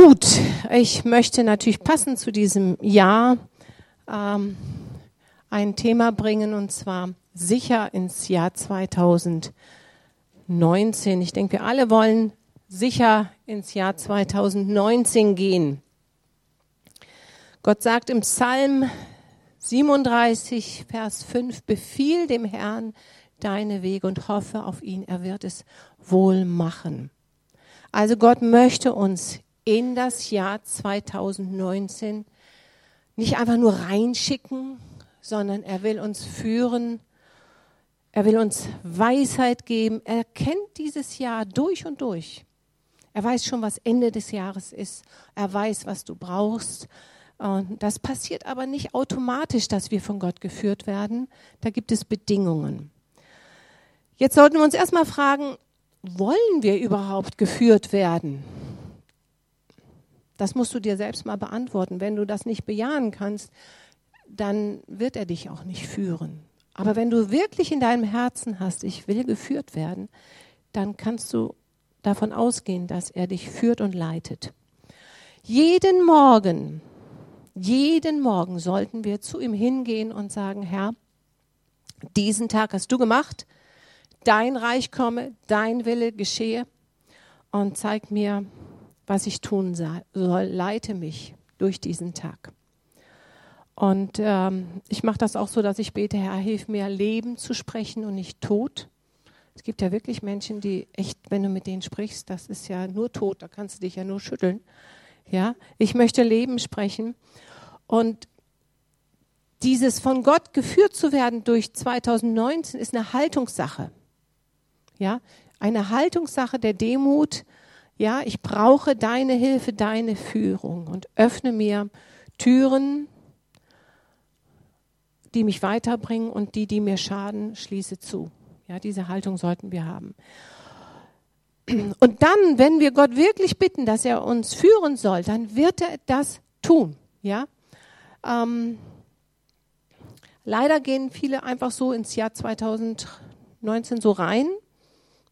Gut, ich möchte natürlich passend zu diesem Jahr ähm, ein Thema bringen und zwar sicher ins Jahr 2019. Ich denke, wir alle wollen sicher ins Jahr 2019 gehen. Gott sagt im Psalm 37, Vers 5, befiehl dem Herrn deine Wege und hoffe auf ihn, er wird es wohl machen. Also Gott möchte uns in das Jahr 2019 nicht einfach nur reinschicken, sondern er will uns führen, er will uns Weisheit geben. Er kennt dieses Jahr durch und durch. Er weiß schon, was Ende des Jahres ist. Er weiß, was du brauchst. Und das passiert aber nicht automatisch, dass wir von Gott geführt werden. Da gibt es Bedingungen. Jetzt sollten wir uns erstmal fragen, wollen wir überhaupt geführt werden? Das musst du dir selbst mal beantworten. Wenn du das nicht bejahen kannst, dann wird er dich auch nicht führen. Aber wenn du wirklich in deinem Herzen hast, ich will geführt werden, dann kannst du davon ausgehen, dass er dich führt und leitet. Jeden Morgen, jeden Morgen sollten wir zu ihm hingehen und sagen, Herr, diesen Tag hast du gemacht, dein Reich komme, dein Wille geschehe und zeig mir, was ich tun soll. Leite mich durch diesen Tag. Und ähm, ich mache das auch so, dass ich bete, Herr, hilf mir, Leben zu sprechen und nicht Tod. Es gibt ja wirklich Menschen, die echt, wenn du mit denen sprichst, das ist ja nur Tod, da kannst du dich ja nur schütteln. Ja, ich möchte Leben sprechen. Und dieses von Gott geführt zu werden durch 2019 ist eine Haltungssache. Ja, eine Haltungssache der Demut. Ja, ich brauche deine Hilfe, deine Führung und öffne mir Türen, die mich weiterbringen und die, die mir schaden, schließe zu. Ja, diese Haltung sollten wir haben. Und dann, wenn wir Gott wirklich bitten, dass er uns führen soll, dann wird er das tun. Ja, ähm, leider gehen viele einfach so ins Jahr 2019 so rein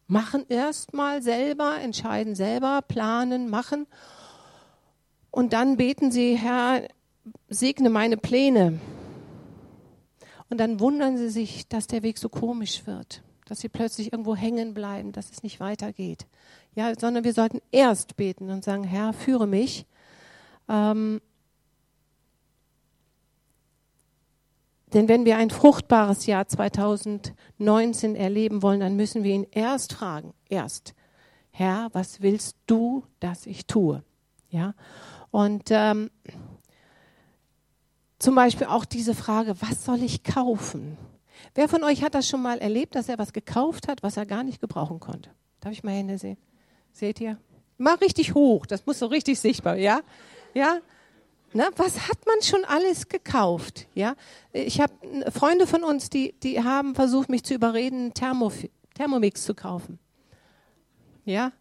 machen erstmal selber, entscheiden selber, planen, machen. Und dann beten sie, Herr, segne meine Pläne. Und dann wundern sie sich, dass der Weg so komisch wird, dass sie plötzlich irgendwo hängen bleiben, dass es nicht weitergeht. Ja, sondern wir sollten erst beten und sagen, Herr, führe mich. Ähm, Denn wenn wir ein fruchtbares Jahr 2019 erleben wollen, dann müssen wir ihn erst fragen, erst, Herr, was willst du, dass ich tue? Ja, und ähm, zum Beispiel auch diese Frage, was soll ich kaufen? Wer von euch hat das schon mal erlebt, dass er was gekauft hat, was er gar nicht gebrauchen konnte? Darf ich mal Hände sehen? Seht ihr? Mal richtig hoch, das muss so richtig sichtbar, ja? Ja? Ne, was hat man schon alles gekauft? Ja, ich habe Freunde von uns, die, die haben versucht, mich zu überreden, Thermo, Thermomix zu kaufen. Ja,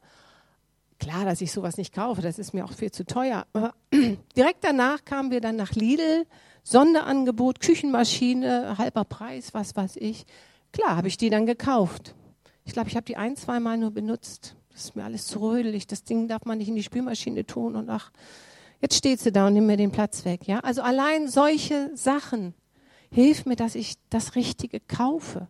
klar, dass ich sowas nicht kaufe, das ist mir auch viel zu teuer. Aber direkt danach kamen wir dann nach Lidl, Sonderangebot, Küchenmaschine, halber Preis, was weiß ich. Klar, habe ich die dann gekauft. Ich glaube, ich habe die ein, zwei Mal nur benutzt. Das ist mir alles zu rödelig. Das Ding darf man nicht in die Spülmaschine tun und ach, Jetzt steht sie da und nimmt mir den Platz weg. Ja? Also allein solche Sachen hilft mir, dass ich das Richtige kaufe.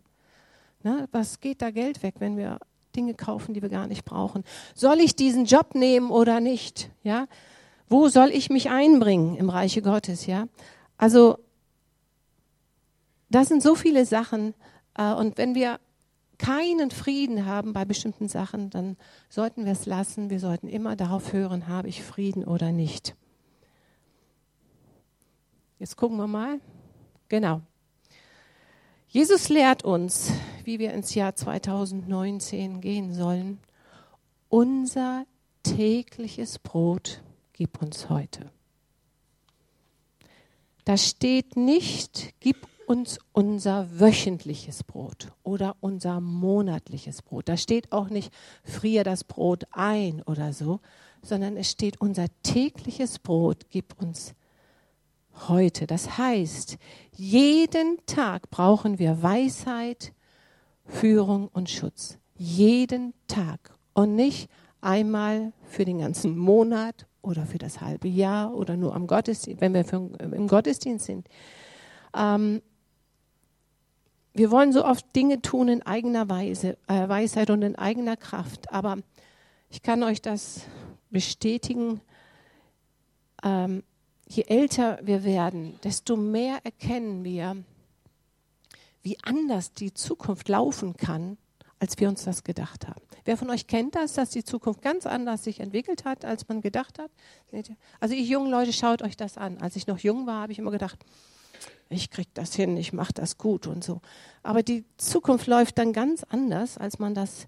Ne? Was geht da Geld weg, wenn wir Dinge kaufen, die wir gar nicht brauchen? Soll ich diesen Job nehmen oder nicht? Ja? Wo soll ich mich einbringen im Reiche Gottes? Ja? Also das sind so viele Sachen. Äh, und wenn wir keinen Frieden haben bei bestimmten Sachen, dann sollten wir es lassen. Wir sollten immer darauf hören, habe ich Frieden oder nicht. Jetzt gucken wir mal. Genau. Jesus lehrt uns, wie wir ins Jahr 2019 gehen sollen. Unser tägliches Brot gib uns heute. Da steht nicht, gib uns unser wöchentliches Brot oder unser monatliches Brot. Da steht auch nicht, frier das Brot ein oder so, sondern es steht, unser tägliches Brot gib uns heute. Das heißt, jeden Tag brauchen wir Weisheit, Führung und Schutz. Jeden Tag. Und nicht einmal für den ganzen Monat oder für das halbe Jahr oder nur am Gottesdienst, wenn wir für, im Gottesdienst sind. Ähm, wir wollen so oft Dinge tun in eigener Weise, äh, Weisheit und in eigener Kraft. Aber ich kann euch das bestätigen. Ähm, je älter wir werden, desto mehr erkennen wir, wie anders die Zukunft laufen kann, als wir uns das gedacht haben. Wer von euch kennt das, dass die Zukunft ganz anders sich entwickelt hat, als man gedacht hat? Also ihr jungen Leute, schaut euch das an. Als ich noch jung war, habe ich immer gedacht, ich kriege das hin, ich mache das gut und so. Aber die Zukunft läuft dann ganz anders, als man das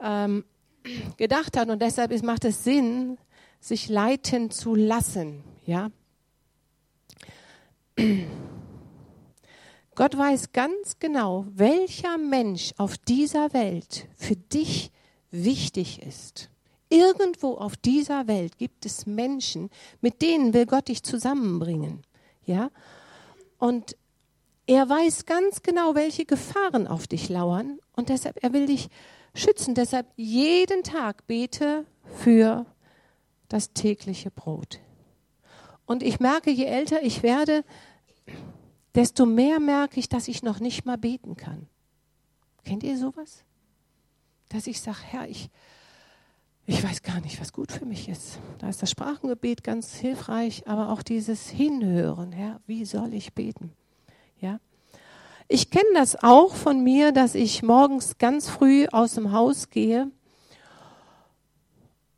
ähm, gedacht hat. Und deshalb ist, macht es Sinn, sich leiten zu lassen. Ja? Gott weiß ganz genau, welcher Mensch auf dieser Welt für dich wichtig ist. Irgendwo auf dieser Welt gibt es Menschen, mit denen will Gott dich zusammenbringen. Ja? Und er weiß ganz genau, welche Gefahren auf dich lauern und deshalb, er will dich schützen. Deshalb jeden Tag bete für das tägliche Brot. Und ich merke, je älter ich werde, desto mehr merke ich, dass ich noch nicht mal beten kann. Kennt ihr sowas? Dass ich sage, Herr, ich, ich weiß gar nicht, was gut für mich ist. Da ist das Sprachengebet ganz hilfreich, aber auch dieses Hinhören, Herr, wie soll ich beten? Ja. Ich kenne das auch von mir, dass ich morgens ganz früh aus dem Haus gehe,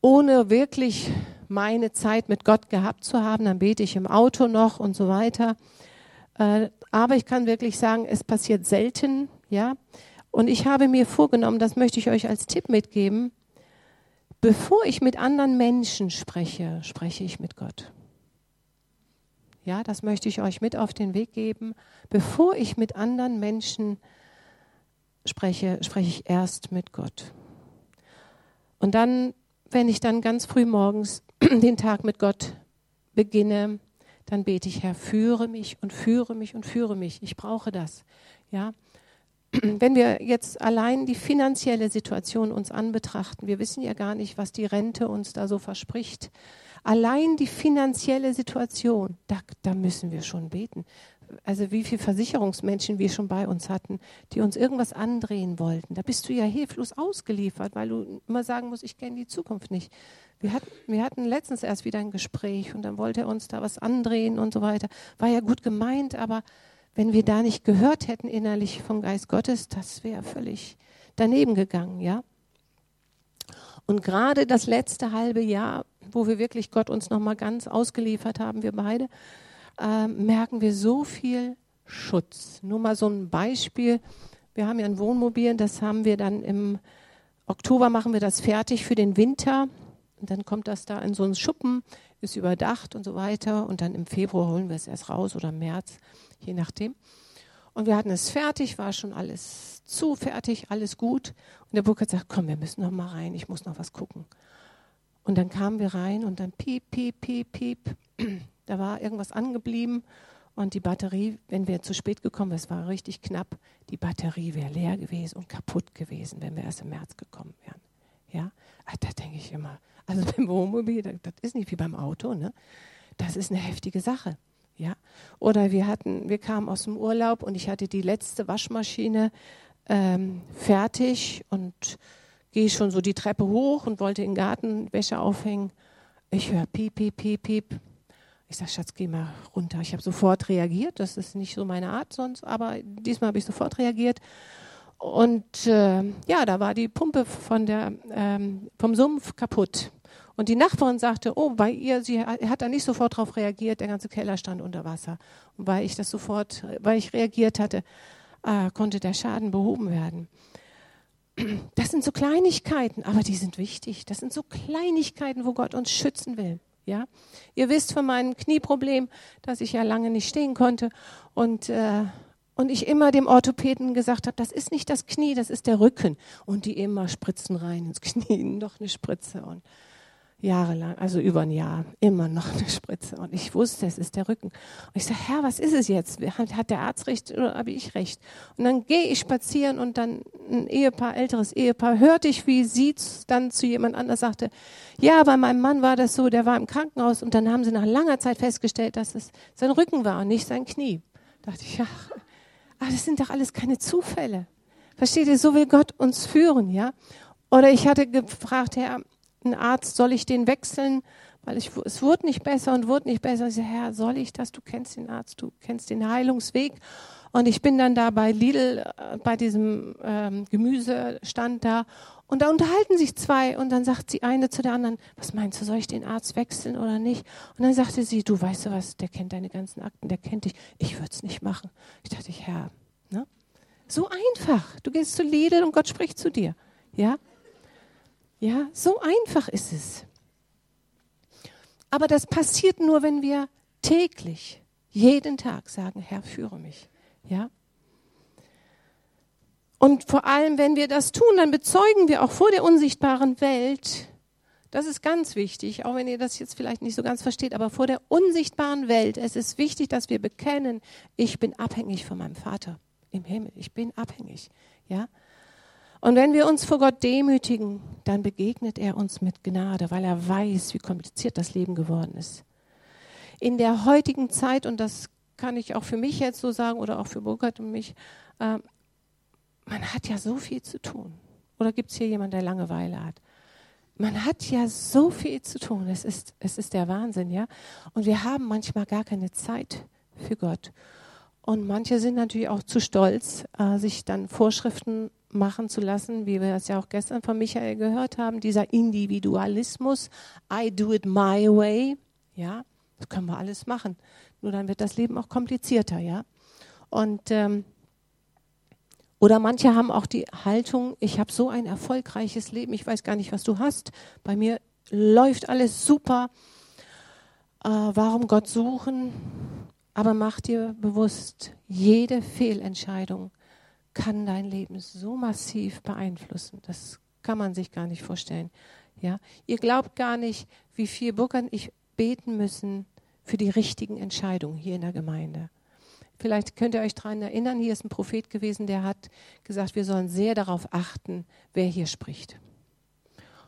ohne wirklich meine Zeit mit Gott gehabt zu haben. Dann bete ich im Auto noch und so weiter. Äh, aber ich kann wirklich sagen, es passiert selten, ja. Und ich habe mir vorgenommen, das möchte ich euch als Tipp mitgeben, Bevor ich mit anderen Menschen spreche, spreche ich mit Gott. Ja, das möchte ich euch mit auf den Weg geben. Bevor ich mit anderen Menschen spreche, spreche ich erst mit Gott. Und dann, wenn ich dann ganz früh morgens den Tag mit Gott beginne, dann bete ich, Herr, führe mich und führe mich und führe mich. Ich brauche das. Ja, wenn wir jetzt allein die finanzielle Situation uns anbetrachten, wir wissen ja gar nicht, was die Rente uns da so verspricht. Allein die finanzielle Situation, da, da müssen wir schon beten. Also wie viele Versicherungsmenschen wir schon bei uns hatten, die uns irgendwas andrehen wollten. Da bist du ja hilflos ausgeliefert, weil du immer sagen musst, ich kenne die Zukunft nicht. Wir hatten, wir hatten letztens erst wieder ein Gespräch und dann wollte er uns da was andrehen und so weiter. War ja gut gemeint, aber wenn wir da nicht gehört hätten innerlich vom Geist Gottes, das wäre völlig daneben gegangen, ja. Und gerade das letzte halbe Jahr, wo wir wirklich Gott uns noch mal ganz ausgeliefert haben, wir beide, äh, merken wir so viel Schutz. Nur mal so ein Beispiel. Wir haben ja ein Wohnmobil, das haben wir dann im Oktober machen wir das fertig für den Winter. Und dann kommt das da in so einen Schuppen, ist überdacht und so weiter. Und dann im Februar holen wir es erst raus oder im März je nachdem. Und wir hatten es fertig, war schon alles zu fertig, alles gut. Und der Burkhard sagt, komm, wir müssen noch mal rein, ich muss noch was gucken. Und dann kamen wir rein und dann piep, piep, piep, piep. Da war irgendwas angeblieben und die Batterie, wenn wir zu spät gekommen wären, es war richtig knapp, die Batterie wäre leer gewesen und kaputt gewesen, wenn wir erst im März gekommen wären. Ja, ah, da denke ich immer, also beim Wohnmobil, das ist nicht wie beim Auto, ne? Das ist eine heftige Sache. Ja? Oder wir hatten, wir kamen aus dem Urlaub und ich hatte die letzte Waschmaschine ähm, fertig und gehe schon so die Treppe hoch und wollte in den Garten Wäsche aufhängen. Ich höre piep, piep, piep, piep. Ich sage, Schatz, geh mal runter. Ich habe sofort reagiert. Das ist nicht so meine Art sonst, aber diesmal habe ich sofort reagiert. Und äh, ja, da war die Pumpe von der, ähm, vom Sumpf kaputt. Und die Nachbarin sagte, oh, bei ihr, sie hat da nicht sofort darauf reagiert, der ganze Keller stand unter Wasser. Und weil ich das sofort, weil ich reagiert hatte, äh, konnte der Schaden behoben werden. Das sind so Kleinigkeiten, aber die sind wichtig. Das sind so Kleinigkeiten, wo Gott uns schützen will. Ja, ihr wisst von meinem Knieproblem, dass ich ja lange nicht stehen konnte und äh, und ich immer dem Orthopäden gesagt habe, das ist nicht das Knie, das ist der Rücken. Und die immer spritzen rein ins Knie, noch eine Spritze. Und jahrelang, also über ein Jahr, immer noch eine Spritze. Und ich wusste, es ist der Rücken. Und ich sage, Herr, was ist es jetzt? Hat der Arzt recht oder habe ich recht? Und dann gehe ich spazieren und dann ein Ehepaar, älteres Ehepaar, hörte ich, wie sie dann zu jemand anders sagte, ja, bei meinem Mann war das so, der war im Krankenhaus und dann haben sie nach langer Zeit festgestellt, dass es sein Rücken war und nicht sein Knie. Da dachte ich, ja, aber das sind doch alles keine Zufälle. Versteht ihr, so will Gott uns führen, ja? Oder ich hatte gefragt, Herr, ein Arzt, soll ich den wechseln? Weil ich, es wurde nicht besser und wurde nicht besser. Ich sage, Herr, soll ich das? Du kennst den Arzt, du kennst den Heilungsweg. Und ich bin dann da bei Lidl, äh, bei diesem ähm, Gemüsestand da. Und da unterhalten sich zwei. Und dann sagt sie eine zu der anderen, was meinst du, soll ich den Arzt wechseln oder nicht? Und dann sagte sie, du weißt du was, der kennt deine ganzen Akten, der kennt dich. Ich würde es nicht machen. Ich dachte, Herr, ne? So einfach. Du gehst zu Lidl und Gott spricht zu dir. Ja? Ja, so einfach ist es. Aber das passiert nur, wenn wir täglich, jeden Tag sagen, Herr, führe mich. Ja? Und vor allem, wenn wir das tun, dann bezeugen wir auch vor der unsichtbaren Welt, das ist ganz wichtig, auch wenn ihr das jetzt vielleicht nicht so ganz versteht, aber vor der unsichtbaren Welt, es ist wichtig, dass wir bekennen, ich bin abhängig von meinem Vater im Himmel. Ich bin abhängig. Ja? Und wenn wir uns vor Gott demütigen, dann begegnet er uns mit Gnade, weil er weiß, wie kompliziert das Leben geworden ist. In der heutigen Zeit, und das kann ich auch für mich jetzt so sagen oder auch für Burkhard und mich, äh, man hat ja so viel zu tun. Oder gibt es hier jemanden, der Langeweile hat? Man hat ja so viel zu tun. Es ist, es ist der Wahnsinn, ja. Und wir haben manchmal gar keine Zeit für Gott. Und manche sind natürlich auch zu stolz, äh, sich dann Vorschriften machen zu lassen, wie wir das ja auch gestern von Michael gehört haben, dieser Individualismus, I do it my way, ja, das können wir alles machen. Nur dann wird das Leben auch komplizierter, ja. Und ähm, oder manche haben auch die Haltung, ich habe so ein erfolgreiches Leben, ich weiß gar nicht, was du hast. Bei mir läuft alles super. Äh, warum Gott suchen? Aber mach dir bewusst, jede Fehlentscheidung kann dein Leben so massiv beeinflussen. Das kann man sich gar nicht vorstellen. Ja, ihr glaubt gar nicht, wie viel Burkhard und ich beten müssen für die richtigen Entscheidungen hier in der Gemeinde. Vielleicht könnt ihr euch daran erinnern, hier ist ein Prophet gewesen, der hat gesagt, wir sollen sehr darauf achten, wer hier spricht.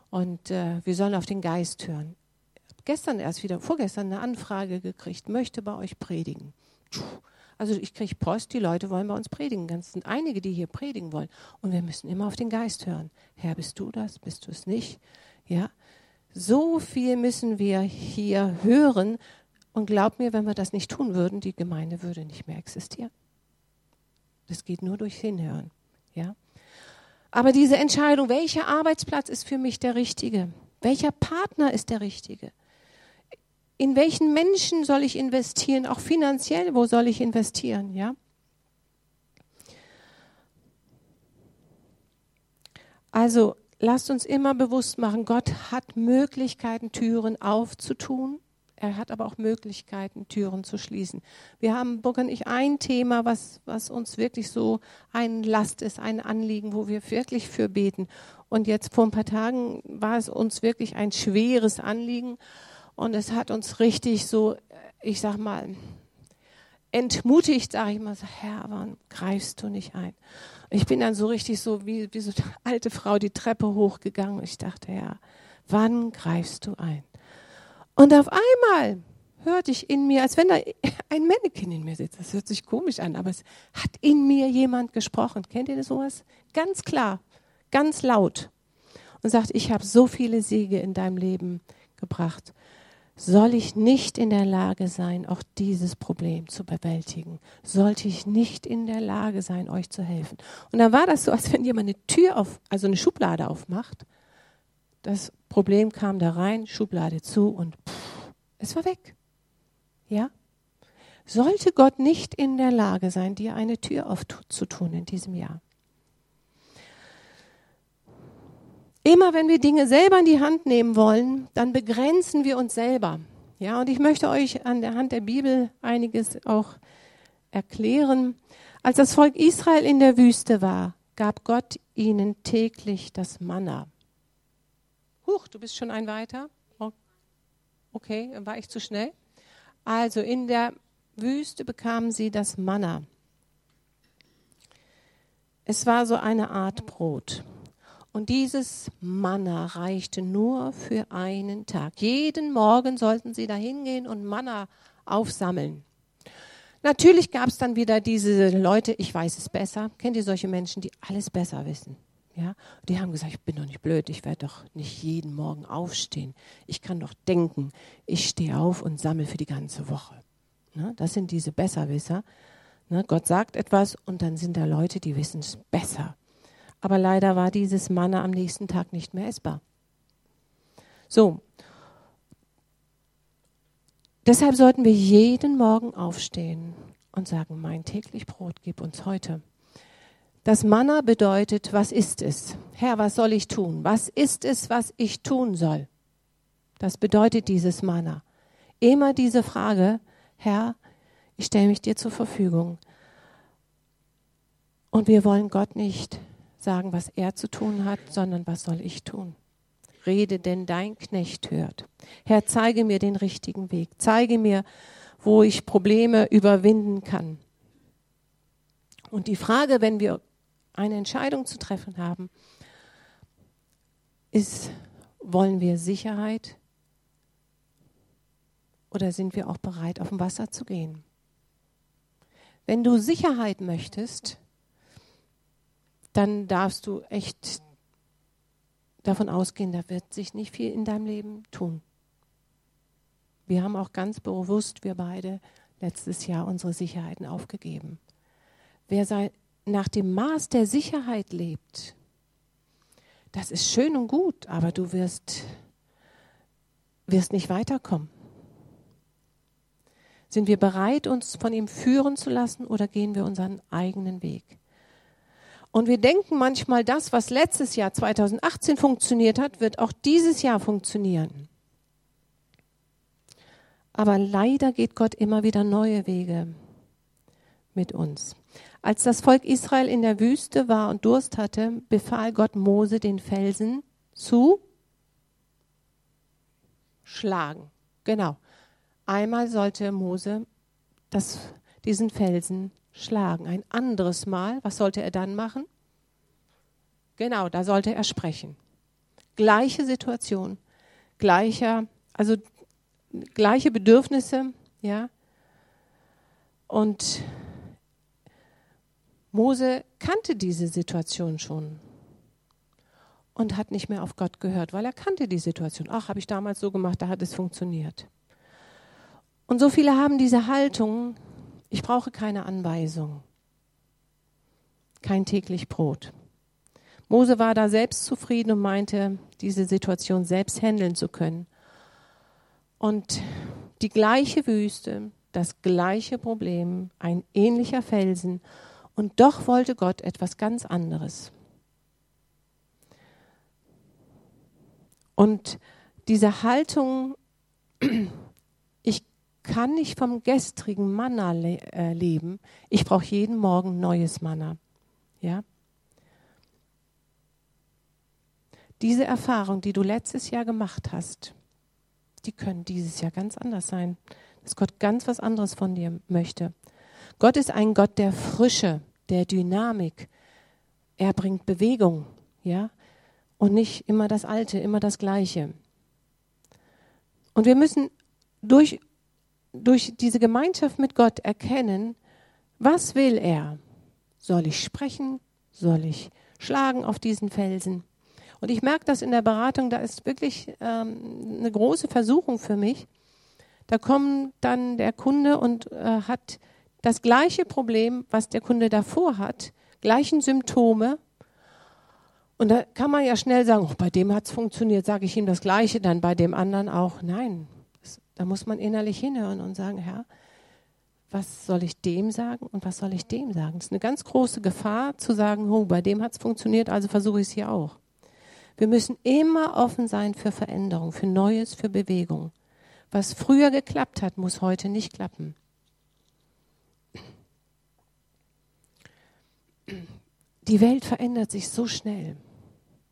Und äh, wir sollen auf den Geist hören. Gestern erst wieder, vorgestern eine Anfrage gekriegt, möchte bei euch predigen. Also ich kriege Post, die Leute wollen bei uns predigen. Es sind einige, die hier predigen wollen. Und wir müssen immer auf den Geist hören. Herr, bist du das? Bist du es nicht? Ja. So viel müssen wir hier hören. Und glaub mir, wenn wir das nicht tun würden, die Gemeinde würde nicht mehr existieren. Das geht nur durch Hinhören. Ja. Aber diese Entscheidung, welcher Arbeitsplatz ist für mich der richtige? Welcher Partner ist der richtige? in welchen Menschen soll ich investieren, auch finanziell, wo soll ich investieren, ja? Also lasst uns immer bewusst machen, Gott hat Möglichkeiten, Türen aufzutun. Er hat aber auch Möglichkeiten, Türen zu schließen. Wir haben, Burg und ich, ein Thema, was, was uns wirklich so ein Last ist, ein Anliegen, wo wir wirklich für beten. Und jetzt vor ein paar Tagen war es uns wirklich ein schweres Anliegen. Und es hat uns richtig so, ich sag mal, entmutigt, sage ich mal, Herr, warum greifst du nicht ein? Ich bin dann so richtig so wie, wie so eine alte Frau die Treppe hochgegangen. Ich dachte, Herr, wann greifst du ein? Und auf einmal hörte ich in mir, als wenn da ein Mannequin in mir sitzt. Das hört sich komisch an, aber es hat in mir jemand gesprochen. Kennt ihr das sowas? Ganz klar, ganz laut. Und sagt, ich habe so viele Siege in deinem Leben gebracht soll ich nicht in der Lage sein, auch dieses Problem zu bewältigen? Sollte ich nicht in der Lage sein, euch zu helfen? Und dann war das so, als wenn jemand eine Tür auf, also eine Schublade aufmacht. Das Problem kam da rein, Schublade zu und pff, es war weg. Ja? Sollte Gott nicht in der Lage sein, dir eine Tür aufzutun in diesem Jahr? Immer wenn wir Dinge selber in die Hand nehmen wollen, dann begrenzen wir uns selber. Ja, und ich möchte euch an der Hand der Bibel einiges auch erklären. Als das Volk Israel in der Wüste war, gab Gott ihnen täglich das Manna. Huch, du bist schon ein weiter? Okay, war ich zu schnell? Also in der Wüste bekamen sie das Manna. Es war so eine Art Brot. Und dieses Manna reichte nur für einen Tag. Jeden Morgen sollten sie da hingehen und Manna aufsammeln. Natürlich gab es dann wieder diese Leute, ich weiß es besser. Kennt ihr solche Menschen, die alles besser wissen? Ja, die haben gesagt, ich bin doch nicht blöd, ich werde doch nicht jeden Morgen aufstehen. Ich kann doch denken, ich stehe auf und sammle für die ganze Woche. Ne? Das sind diese Besserwisser. Ne? Gott sagt etwas und dann sind da Leute, die wissen es besser. Aber leider war dieses Manna am nächsten Tag nicht mehr essbar. So. Deshalb sollten wir jeden Morgen aufstehen und sagen, mein täglich Brot gib uns heute. Das Manna bedeutet, was ist es? Herr, was soll ich tun? Was ist es, was ich tun soll? Das bedeutet dieses Manna. Immer diese Frage, Herr, ich stelle mich dir zur Verfügung. Und wir wollen Gott nicht sagen, was er zu tun hat, sondern was soll ich tun? Rede, denn dein Knecht hört. Herr, zeige mir den richtigen Weg. Zeige mir, wo ich Probleme überwinden kann. Und die Frage, wenn wir eine Entscheidung zu treffen haben, ist, wollen wir Sicherheit oder sind wir auch bereit, auf dem Wasser zu gehen? Wenn du Sicherheit möchtest, dann darfst du echt davon ausgehen, da wird sich nicht viel in deinem Leben tun. Wir haben auch ganz bewusst, wir beide, letztes Jahr unsere Sicherheiten aufgegeben. Wer sei, nach dem Maß der Sicherheit lebt, das ist schön und gut, aber du wirst, wirst nicht weiterkommen. Sind wir bereit, uns von ihm führen zu lassen oder gehen wir unseren eigenen Weg? Und wir denken manchmal, das, was letztes Jahr 2018 funktioniert hat, wird auch dieses Jahr funktionieren. Aber leider geht Gott immer wieder neue Wege mit uns. Als das Volk Israel in der Wüste war und Durst hatte, befahl Gott Mose, den Felsen zu schlagen. Genau. Einmal sollte Mose das, diesen Felsen schlagen. Ein anderes Mal, was sollte er dann machen? Genau, da sollte er sprechen. Gleiche Situation, gleicher, also gleiche Bedürfnisse, ja. Und Mose kannte diese Situation schon und hat nicht mehr auf Gott gehört, weil er kannte die Situation. Ach, habe ich damals so gemacht, da hat es funktioniert. Und so viele haben diese Haltung, ich brauche keine Anweisung, kein täglich Brot. Mose war da selbst zufrieden und meinte, diese Situation selbst handeln zu können. Und die gleiche Wüste, das gleiche Problem, ein ähnlicher Felsen und doch wollte Gott etwas ganz anderes. Und diese Haltung, ich kann nicht vom gestrigen Manna le äh, leben, ich brauche jeden Morgen neues Manna. Ja? Diese Erfahrung, die du letztes Jahr gemacht hast, die können dieses Jahr ganz anders sein. Dass Gott ganz was anderes von dir möchte. Gott ist ein Gott der Frische, der Dynamik. Er bringt Bewegung, ja, und nicht immer das Alte, immer das Gleiche. Und wir müssen durch, durch diese Gemeinschaft mit Gott erkennen, was will er? Soll ich sprechen? Soll ich schlagen auf diesen Felsen? Und ich merke das in der Beratung, da ist wirklich ähm, eine große Versuchung für mich. Da kommt dann der Kunde und äh, hat das gleiche Problem, was der Kunde davor hat, gleichen Symptome. Und da kann man ja schnell sagen, oh, bei dem hat es funktioniert, sage ich ihm das Gleiche, dann bei dem anderen auch. Nein, das, da muss man innerlich hinhören und sagen, Herr, was soll ich dem sagen und was soll ich dem sagen? Das ist eine ganz große Gefahr zu sagen, oh, bei dem hat es funktioniert, also versuche ich es hier auch. Wir müssen immer offen sein für Veränderung, für Neues, für Bewegung. Was früher geklappt hat, muss heute nicht klappen. Die Welt verändert sich so schnell,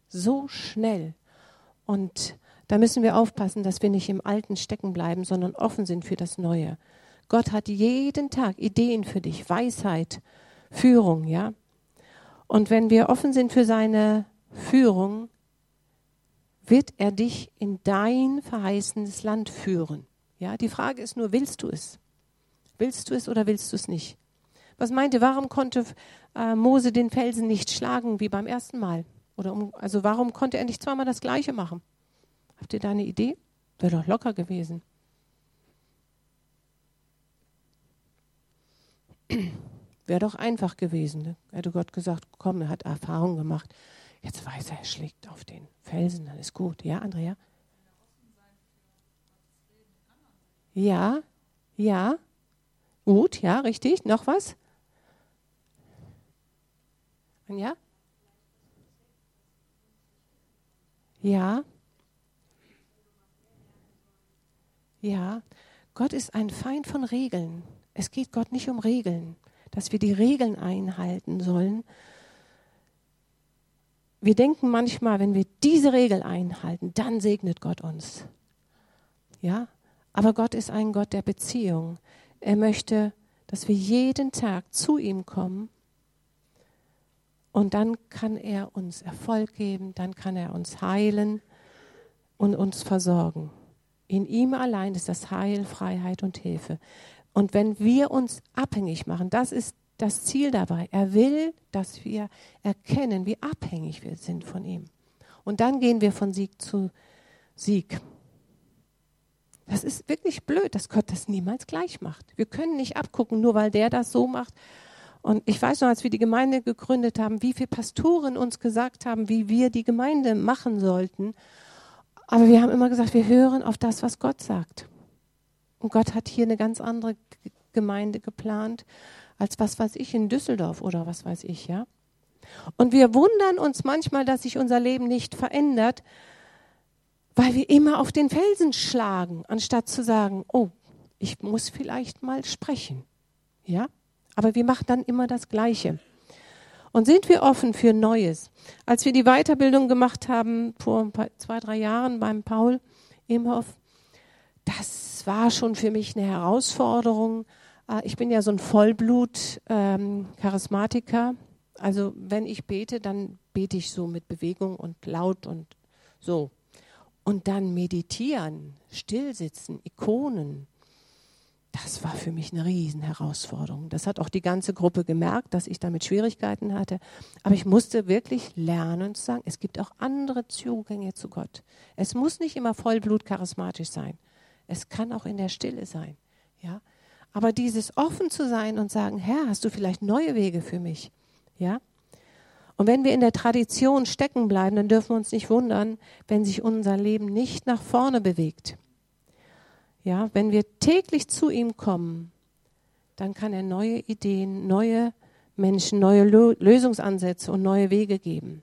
so schnell. Und Da müssen wir aufpassen, dass wir nicht im Alten stecken bleiben, sondern offen sind für das Neue. Gott hat jeden Tag Ideen für dich, Weisheit, Führung, ja. Und wenn wir offen sind für seine Führung, wird er dich in dein verheißenes Land führen. Ja, die Frage ist nur, willst du es? Willst du es oder willst du es nicht? Was meint ihr, warum konnte äh, Mose den Felsen nicht schlagen wie beim ersten Mal? Oder um, also warum konnte er nicht zweimal das Gleiche machen? Habt ihr da eine Idee? Wäre doch locker gewesen. Wäre doch einfach gewesen. Ne? Hätte Gott gesagt, komm, er hat Erfahrung gemacht. Jetzt weiß er, er schlägt auf den Felsen, dann ist gut. Ja, Andrea? Ja, ja. Gut, ja, richtig. Noch was? Ja? Ja. Ja. Gott ist ein Feind von Regeln. Es geht Gott nicht um Regeln, dass wir die Regeln einhalten sollen. Wir denken manchmal, wenn wir diese Regel einhalten, dann segnet Gott uns. Ja? Aber Gott ist ein Gott der Beziehung. Er möchte, dass wir jeden Tag zu ihm kommen und dann kann er uns Erfolg geben, dann kann er uns heilen und uns versorgen. In ihm allein ist das Heil, Freiheit und Hilfe. Und wenn wir uns abhängig machen, das ist das Ziel dabei. Er will, dass wir erkennen, wie abhängig wir sind von ihm. Und dann gehen wir von Sieg zu Sieg. Das ist wirklich blöd, dass Gott das niemals gleich macht. Wir können nicht abgucken, nur weil der das so macht. Und ich weiß noch, als wir die Gemeinde gegründet haben, wie viele Pastoren uns gesagt haben, wie wir die Gemeinde machen sollten. Aber wir haben immer gesagt, wir hören auf das, was Gott sagt. Und Gott hat hier eine ganz andere Gemeinde geplant, als was weiß ich in Düsseldorf oder was weiß ich, ja. Und wir wundern uns manchmal, dass sich unser Leben nicht verändert, weil wir immer auf den Felsen schlagen, anstatt zu sagen, oh, ich muss vielleicht mal sprechen. Ja? Aber wir machen dann immer das Gleiche. Und sind wir offen für Neues? Als wir die Weiterbildung gemacht haben, vor zwei, drei Jahren beim Paul Imhoff, das war schon für mich eine Herausforderung. Äh, ich bin ja so ein Vollblut-Charismatiker. Ähm, also wenn ich bete, dann bete ich so mit Bewegung und laut und so. Und dann meditieren, stillsitzen, Ikonen. Das war für mich eine Riesenherausforderung. Das hat auch die ganze Gruppe gemerkt, dass ich damit Schwierigkeiten hatte. Aber ich musste wirklich lernen zu sagen, es gibt auch andere Zugänge zu Gott. Es muss nicht immer Vollblut charismatisch sein. Es kann auch in der Stille sein. Ja? Aber dieses offen zu sein und sagen, Herr, hast du vielleicht neue Wege für mich? Ja? Und wenn wir in der Tradition stecken bleiben, dann dürfen wir uns nicht wundern, wenn sich unser Leben nicht nach vorne bewegt. Ja, wenn wir täglich zu ihm kommen, dann kann er neue Ideen, neue Menschen, neue Lösungsansätze und neue Wege geben.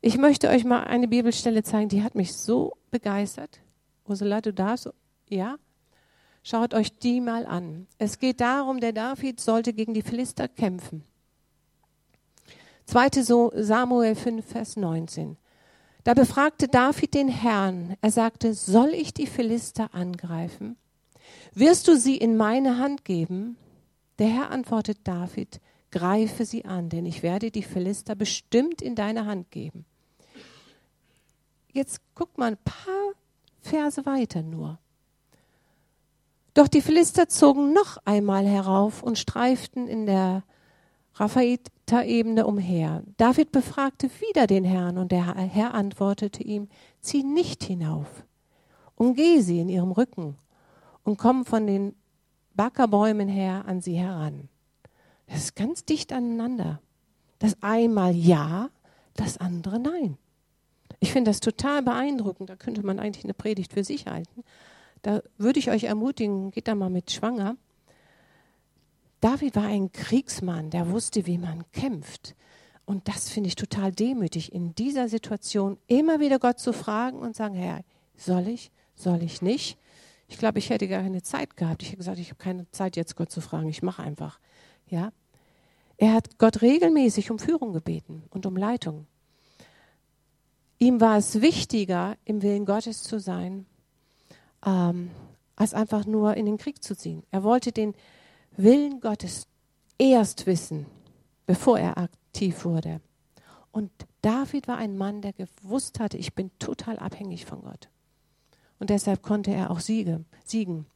Ich möchte euch mal eine Bibelstelle zeigen, die hat mich so begeistert. Ursula, du darfst, ja? Schaut euch die mal an. Es geht darum, der David sollte gegen die Philister kämpfen. 2. Samuel 5, Vers 19. Da befragte David den Herrn. Er sagte, soll ich die Philister angreifen? Wirst du sie in meine Hand geben? Der Herr antwortet David, greife sie an, denn ich werde die Philister bestimmt in deine Hand geben. Jetzt guckt mal ein paar Verse weiter nur. Doch die Philister zogen noch einmal herauf und streiften in der Raphaita-Ebene umher. David befragte wieder den Herrn und der Herr antwortete ihm, zieh nicht hinauf, umgeh sie in ihrem Rücken und komm von den Backerbäumen her an sie heran. Das ist ganz dicht aneinander. Das einmal ja, das andere nein. Ich finde das total beeindruckend. Da könnte man eigentlich eine Predigt für sich halten. Da würde ich euch ermutigen, geht da mal mit schwanger David war ein Kriegsmann, der wusste, wie man kämpft. Und das finde ich total demütig, in dieser Situation immer wieder Gott zu fragen und sagen, Herr, soll ich, soll ich nicht? Ich glaube, ich hätte gar keine Zeit gehabt. Ich hätte gesagt, ich habe keine Zeit, jetzt Gott zu fragen. Ich mache einfach. Ja? Er hat Gott regelmäßig um Führung gebeten und um Leitung. Ihm war es wichtiger, im Willen Gottes zu sein, ähm, als einfach nur in den Krieg zu ziehen. Er wollte den Willen Gottes erst wissen, bevor er aktiv wurde. Und David war ein Mann, der gewusst hatte, ich bin total abhängig von Gott. Und deshalb konnte er auch siege, siegen.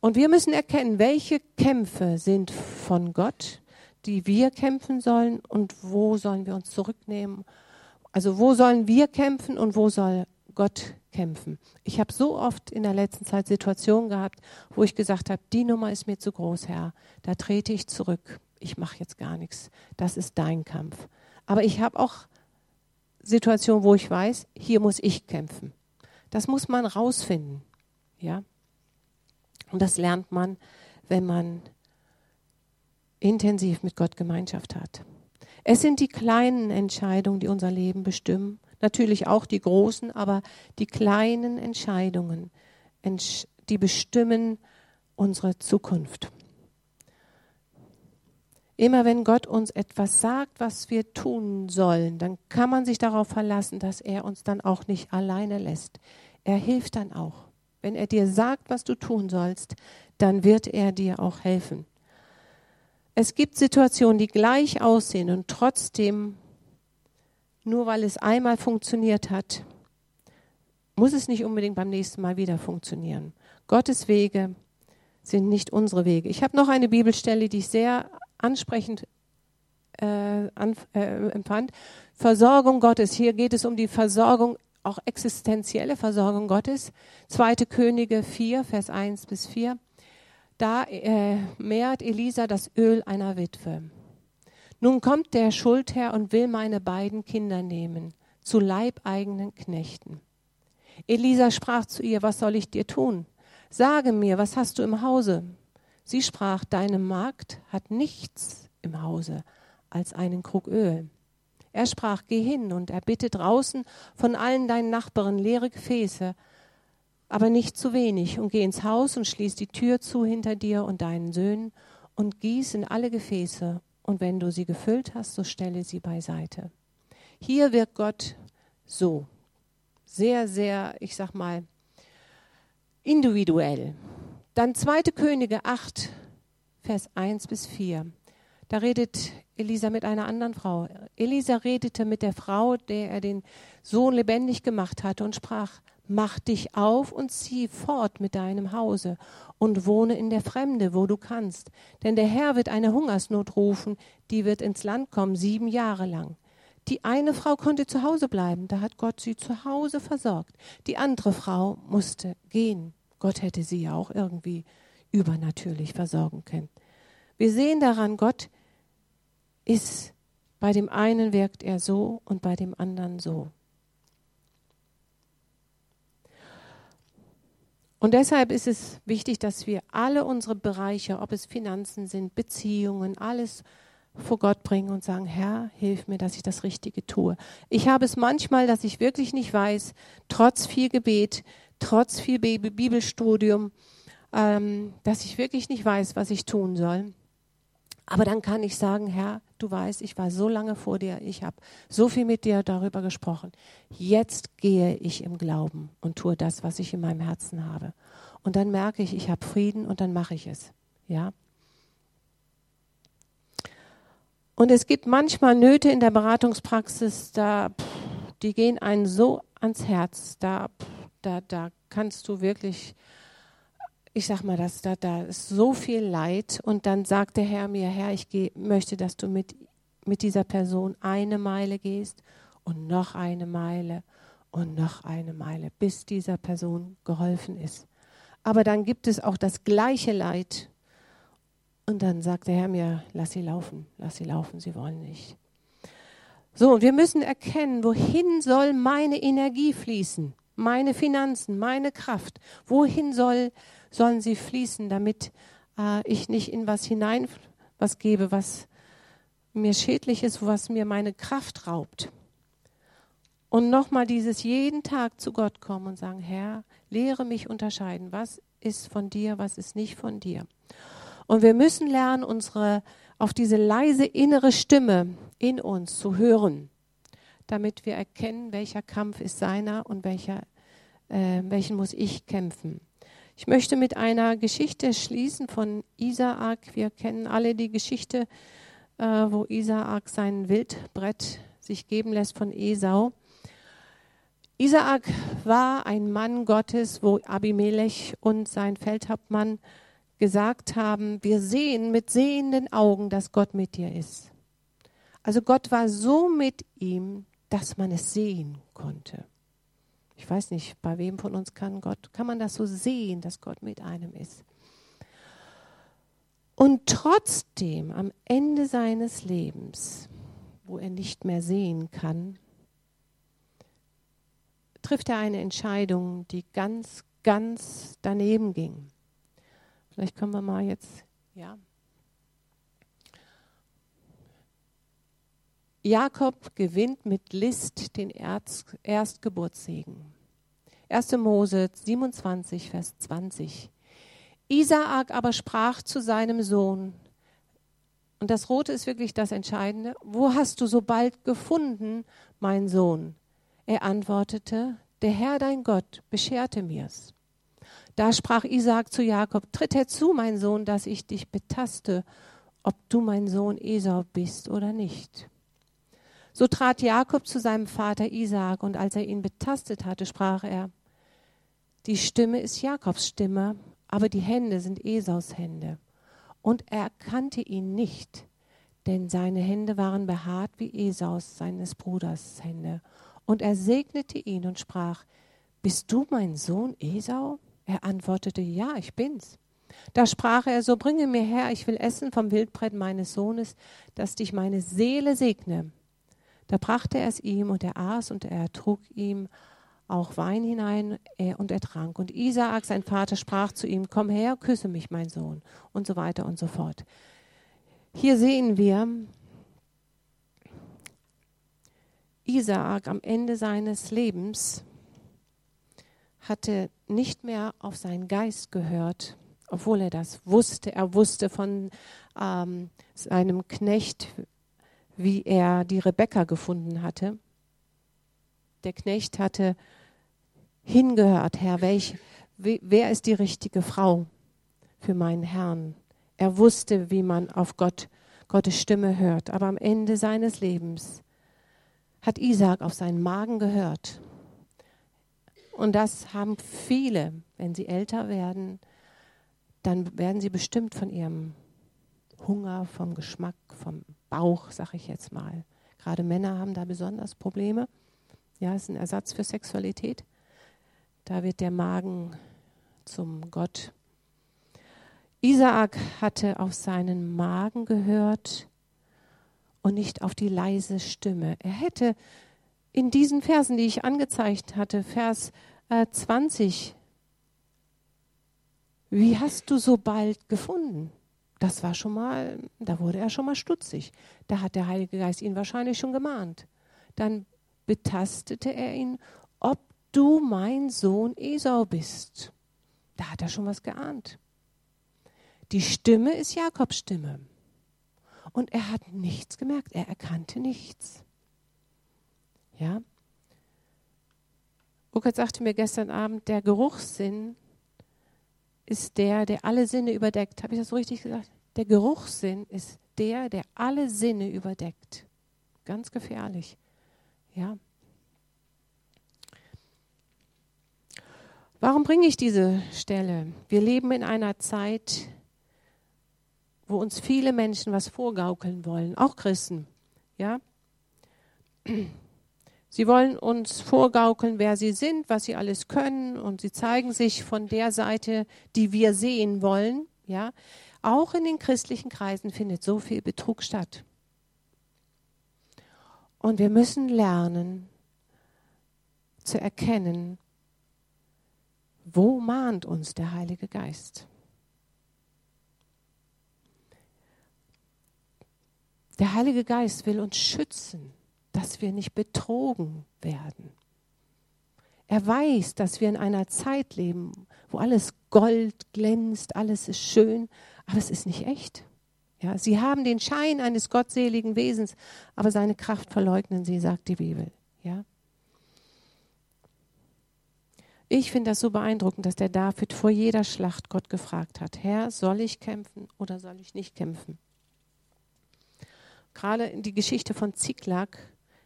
Und wir müssen erkennen, welche Kämpfe sind von Gott, die wir kämpfen sollen und wo sollen wir uns zurücknehmen. Also wo sollen wir kämpfen und wo soll Gott kämpfen. Ich habe so oft in der letzten Zeit Situationen gehabt, wo ich gesagt habe, die Nummer ist mir zu groß, Herr. Da trete ich zurück. Ich mache jetzt gar nichts. Das ist dein Kampf. Aber ich habe auch Situationen, wo ich weiß, hier muss ich kämpfen. Das muss man rausfinden. Ja? Und das lernt man, wenn man intensiv mit Gott Gemeinschaft hat. Es sind die kleinen Entscheidungen, die unser Leben bestimmen. Natürlich auch die großen, aber die kleinen Entscheidungen, die bestimmen unsere Zukunft. Immer wenn Gott uns etwas sagt, was wir tun sollen, dann kann man sich darauf verlassen, dass er uns dann auch nicht alleine lässt. Er hilft dann auch. Wenn er dir sagt, was du tun sollst, dann wird er dir auch helfen. Es gibt Situationen, die gleich aussehen und trotzdem, nur weil es einmal funktioniert hat, muss es nicht unbedingt beim nächsten Mal wieder funktionieren. Gottes Wege sind nicht unsere Wege. Ich habe noch eine Bibelstelle, die ich sehr ansprechend äh, an, äh, empfand. Versorgung Gottes. Hier geht es um die Versorgung, auch existenzielle Versorgung Gottes. Zweite Könige 4, Vers 1 bis 4. Da äh, mehrt Elisa das Öl einer Witwe. Nun kommt der Schuldherr und will meine beiden Kinder nehmen, zu leibeigenen Knechten. Elisa sprach zu ihr, was soll ich dir tun? Sage mir, was hast du im Hause? Sie sprach, deine Magd hat nichts im Hause als einen Krug Öl. Er sprach, geh hin und erbitte draußen von allen deinen Nachbarn leere Gefäße, aber nicht zu wenig, und geh ins Haus und schließ die Tür zu hinter dir und deinen Söhnen und gieß in alle Gefäße, und wenn du sie gefüllt hast, so stelle sie beiseite. Hier wirkt Gott so, sehr, sehr, ich sag mal, individuell. Dann 2. Könige 8, Vers 1 bis 4. Da redet Elisa mit einer anderen Frau. Elisa redete mit der Frau, der er den Sohn lebendig gemacht hatte und sprach, mach dich auf und zieh fort mit deinem Hause und wohne in der Fremde, wo du kannst. Denn der Herr wird eine Hungersnot rufen, die wird ins Land kommen, sieben Jahre lang. Die eine Frau konnte zu Hause bleiben, da hat Gott sie zu Hause versorgt. Die andere Frau musste gehen. Gott hätte sie ja auch irgendwie übernatürlich versorgen können. Wir sehen daran, Gott ist, bei dem einen wirkt er so und bei dem anderen so. Und deshalb ist es wichtig, dass wir alle unsere Bereiche, ob es Finanzen sind, Beziehungen, alles vor Gott bringen und sagen, Herr, hilf mir, dass ich das Richtige tue. Ich habe es manchmal, dass ich wirklich nicht weiß, trotz viel Gebet, trotz viel Bibelstudium, ähm, dass ich wirklich nicht weiß, was ich tun soll. Aber dann kann ich sagen, Herr, du weißt, ich war so lange vor dir, ich habe so viel mit dir darüber gesprochen. Jetzt gehe ich im Glauben und tue das, was ich in meinem Herzen habe. Und dann merke ich, ich habe Frieden und dann mache ich es. Ja. Und es gibt manchmal Nöte in der Beratungspraxis, da, die gehen einen so ans Herz. Da, da, da kannst du wirklich, ich sag mal, das, da, da ist so viel Leid. Und dann sagt der Herr mir, Herr, ich geh, möchte, dass du mit, mit dieser Person eine Meile gehst und noch eine Meile und noch eine Meile, bis dieser Person geholfen ist. Aber dann gibt es auch das gleiche Leid. Und dann sagt der Herr mir, lass sie laufen, lass sie laufen, sie wollen nicht. So, und wir müssen erkennen, wohin soll meine Energie fließen? meine Finanzen, meine Kraft, wohin soll, sollen sie fließen, damit äh, ich nicht in was hinein was gebe, was mir schädlich ist, was mir meine Kraft raubt. Und nochmal dieses jeden Tag zu Gott kommen und sagen, Herr, lehre mich unterscheiden, was ist von dir, was ist nicht von dir. Und wir müssen lernen, unsere, auf diese leise innere Stimme in uns zu hören damit wir erkennen, welcher Kampf ist seiner und welcher, äh, welchen muss ich kämpfen. Ich möchte mit einer Geschichte schließen von Isaak. Wir kennen alle die Geschichte, äh, wo Isaak sein Wildbrett sich geben lässt von Esau. Isaak war ein Mann Gottes, wo Abimelech und sein Feldhauptmann gesagt haben, wir sehen mit sehenden Augen, dass Gott mit dir ist. Also Gott war so mit ihm, dass man es sehen konnte. Ich weiß nicht, bei wem von uns kann Gott, kann man das so sehen, dass Gott mit einem ist. Und trotzdem am Ende seines Lebens, wo er nicht mehr sehen kann, trifft er eine Entscheidung, die ganz, ganz daneben ging. Vielleicht können wir mal jetzt, ja. Jakob gewinnt mit List den Erstgeburtssegen. 1. Mose 27, Vers 20. Isaak aber sprach zu seinem Sohn, und das Rote ist wirklich das Entscheidende, wo hast du so bald gefunden, mein Sohn? Er antwortete, der Herr dein Gott bescherte mir's. Da sprach Isaak zu Jakob, tritt herzu, mein Sohn, dass ich dich betaste, ob du mein Sohn Esau bist oder nicht. So trat Jakob zu seinem Vater Isaak, und als er ihn betastet hatte, sprach er, die Stimme ist Jakobs Stimme, aber die Hände sind Esaus Hände. Und er erkannte ihn nicht, denn seine Hände waren behaart wie Esaus, seines Bruders Hände. Und er segnete ihn und sprach, Bist du mein Sohn Esau? Er antwortete, Ja, ich bin's. Da sprach er, so bringe mir her, ich will essen vom Wildbrett meines Sohnes, dass dich meine Seele segne. Da brachte er es ihm und er aß und er trug ihm auch Wein hinein und er trank. Und Isaak, sein Vater, sprach zu ihm, komm her, küsse mich, mein Sohn, und so weiter und so fort. Hier sehen wir, Isaak am Ende seines Lebens hatte nicht mehr auf seinen Geist gehört, obwohl er das wusste. Er wusste von ähm, seinem Knecht, wie er die Rebekka gefunden hatte. Der Knecht hatte hingehört, Herr, welch, wer ist die richtige Frau für meinen Herrn? Er wusste, wie man auf Gott, Gottes Stimme hört. Aber am Ende seines Lebens hat Isaac auf seinen Magen gehört. Und das haben viele, wenn sie älter werden, dann werden sie bestimmt von ihrem Hunger, vom Geschmack, vom Bauch, sag ich jetzt mal. Gerade Männer haben da besonders Probleme. Ja, ist ein Ersatz für Sexualität. Da wird der Magen zum Gott. Isaak hatte auf seinen Magen gehört und nicht auf die leise Stimme. Er hätte in diesen Versen, die ich angezeigt hatte, Vers äh, 20, wie hast du so bald gefunden? Das war schon mal, da wurde er schon mal stutzig. Da hat der Heilige Geist ihn wahrscheinlich schon gemahnt. Dann betastete er ihn, ob du mein Sohn Esau bist. Da hat er schon was geahnt. Die Stimme ist Jakobs Stimme. Und er hat nichts gemerkt, er erkannte nichts. Ja? Burkhard sagte mir gestern Abend, der Geruchssinn ist der, der alle Sinne überdeckt. Habe ich das so richtig gesagt? Der Geruchssinn ist der, der alle Sinne überdeckt. Ganz gefährlich. Ja. Warum bringe ich diese Stelle? Wir leben in einer Zeit, wo uns viele Menschen was vorgaukeln wollen, auch Christen. Ja? Sie wollen uns vorgaukeln, wer sie sind, was sie alles können und sie zeigen sich von der Seite, die wir sehen wollen. Ja, auch in den christlichen Kreisen findet so viel Betrug statt. Und wir müssen lernen zu erkennen, wo mahnt uns der Heilige Geist. Der Heilige Geist will uns schützen dass wir nicht betrogen werden. Er weiß, dass wir in einer Zeit leben, wo alles Gold glänzt, alles ist schön, aber es ist nicht echt. Ja, sie haben den Schein eines gottseligen Wesens, aber seine Kraft verleugnen sie, sagt die Bibel. Ja. Ich finde das so beeindruckend, dass der David vor jeder Schlacht Gott gefragt hat: Herr, soll ich kämpfen oder soll ich nicht kämpfen? Gerade die Geschichte von Ziklag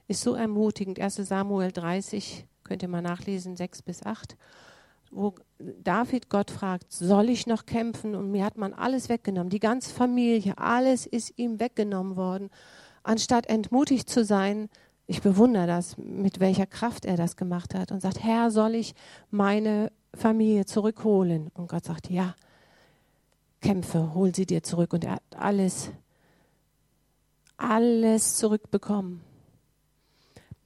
ist so ermutigend. 1 Samuel 30, könnt ihr mal nachlesen, 6 bis 8 wo David Gott fragt, soll ich noch kämpfen? Und mir hat man alles weggenommen, die ganze Familie, alles ist ihm weggenommen worden. Anstatt entmutigt zu sein, ich bewundere das, mit welcher Kraft er das gemacht hat und sagt, Herr, soll ich meine Familie zurückholen? Und Gott sagt, ja, kämpfe, hol sie dir zurück. Und er hat alles, alles zurückbekommen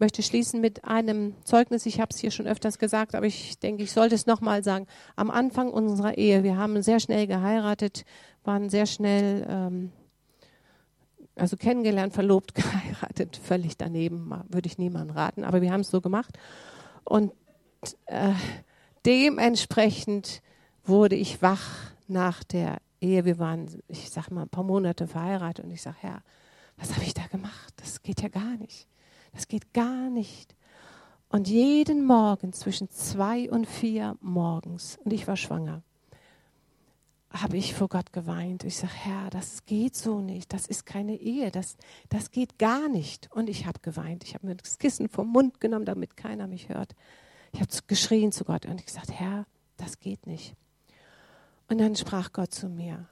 möchte schließen mit einem Zeugnis. Ich habe es hier schon öfters gesagt, aber ich denke, ich sollte es nochmal sagen. Am Anfang unserer Ehe, wir haben sehr schnell geheiratet, waren sehr schnell, ähm, also kennengelernt, verlobt, geheiratet, völlig daneben, würde ich niemandem raten, aber wir haben es so gemacht. Und äh, dementsprechend wurde ich wach nach der Ehe. Wir waren, ich sage mal, ein paar Monate verheiratet und ich sage, Herr, was habe ich da gemacht? Das geht ja gar nicht. Das geht gar nicht. Und jeden Morgen zwischen zwei und vier morgens, und ich war schwanger, habe ich vor Gott geweint. Ich sage, Herr, das geht so nicht. Das ist keine Ehe. Das, das geht gar nicht. Und ich habe geweint. Ich habe mir das Kissen vom Mund genommen, damit keiner mich hört. Ich habe geschrien zu Gott und ich gesagt, Herr, das geht nicht. Und dann sprach Gott zu mir,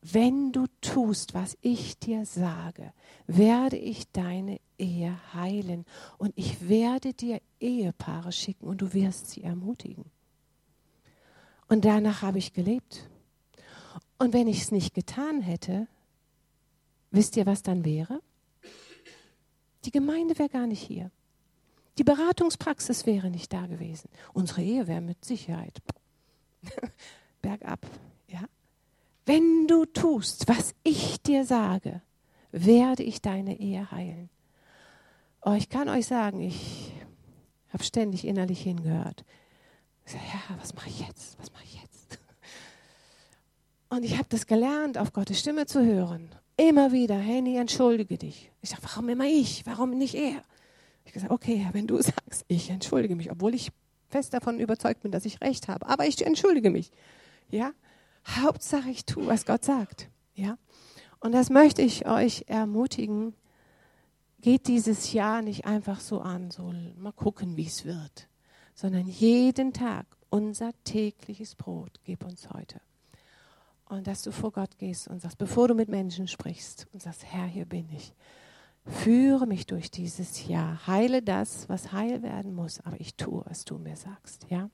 wenn du tust, was ich dir sage, werde ich deine Ehe heilen und ich werde dir Ehepaare schicken und du wirst sie ermutigen. Und danach habe ich gelebt. Und wenn ich es nicht getan hätte, wisst ihr, was dann wäre? Die Gemeinde wäre gar nicht hier. Die Beratungspraxis wäre nicht da gewesen. Unsere Ehe wäre mit Sicherheit bergab. Wenn du tust, was ich dir sage, werde ich deine Ehe heilen. Oh, ich kann euch sagen, ich habe ständig innerlich hingehört. Ich sage, ja, was mache ich jetzt? Was mache ich jetzt? Und ich habe das gelernt, auf Gottes Stimme zu hören. Immer wieder, Henny, entschuldige dich. Ich sage, warum immer ich? Warum nicht er? Ich gesagt, okay, wenn du sagst, ich entschuldige mich, obwohl ich fest davon überzeugt bin, dass ich recht habe. Aber ich entschuldige mich. Ja, Hauptsache ich tue, was Gott sagt. Ja? Und das möchte ich euch ermutigen. Geht dieses Jahr nicht einfach so an, so mal gucken, wie es wird, sondern jeden Tag unser tägliches Brot gib uns heute. Und dass du vor Gott gehst und sagst, bevor du mit Menschen sprichst und sagst, Herr, hier bin ich. Führe mich durch dieses Jahr. Heile das, was heil werden muss, aber ich tue, was du mir sagst, ja?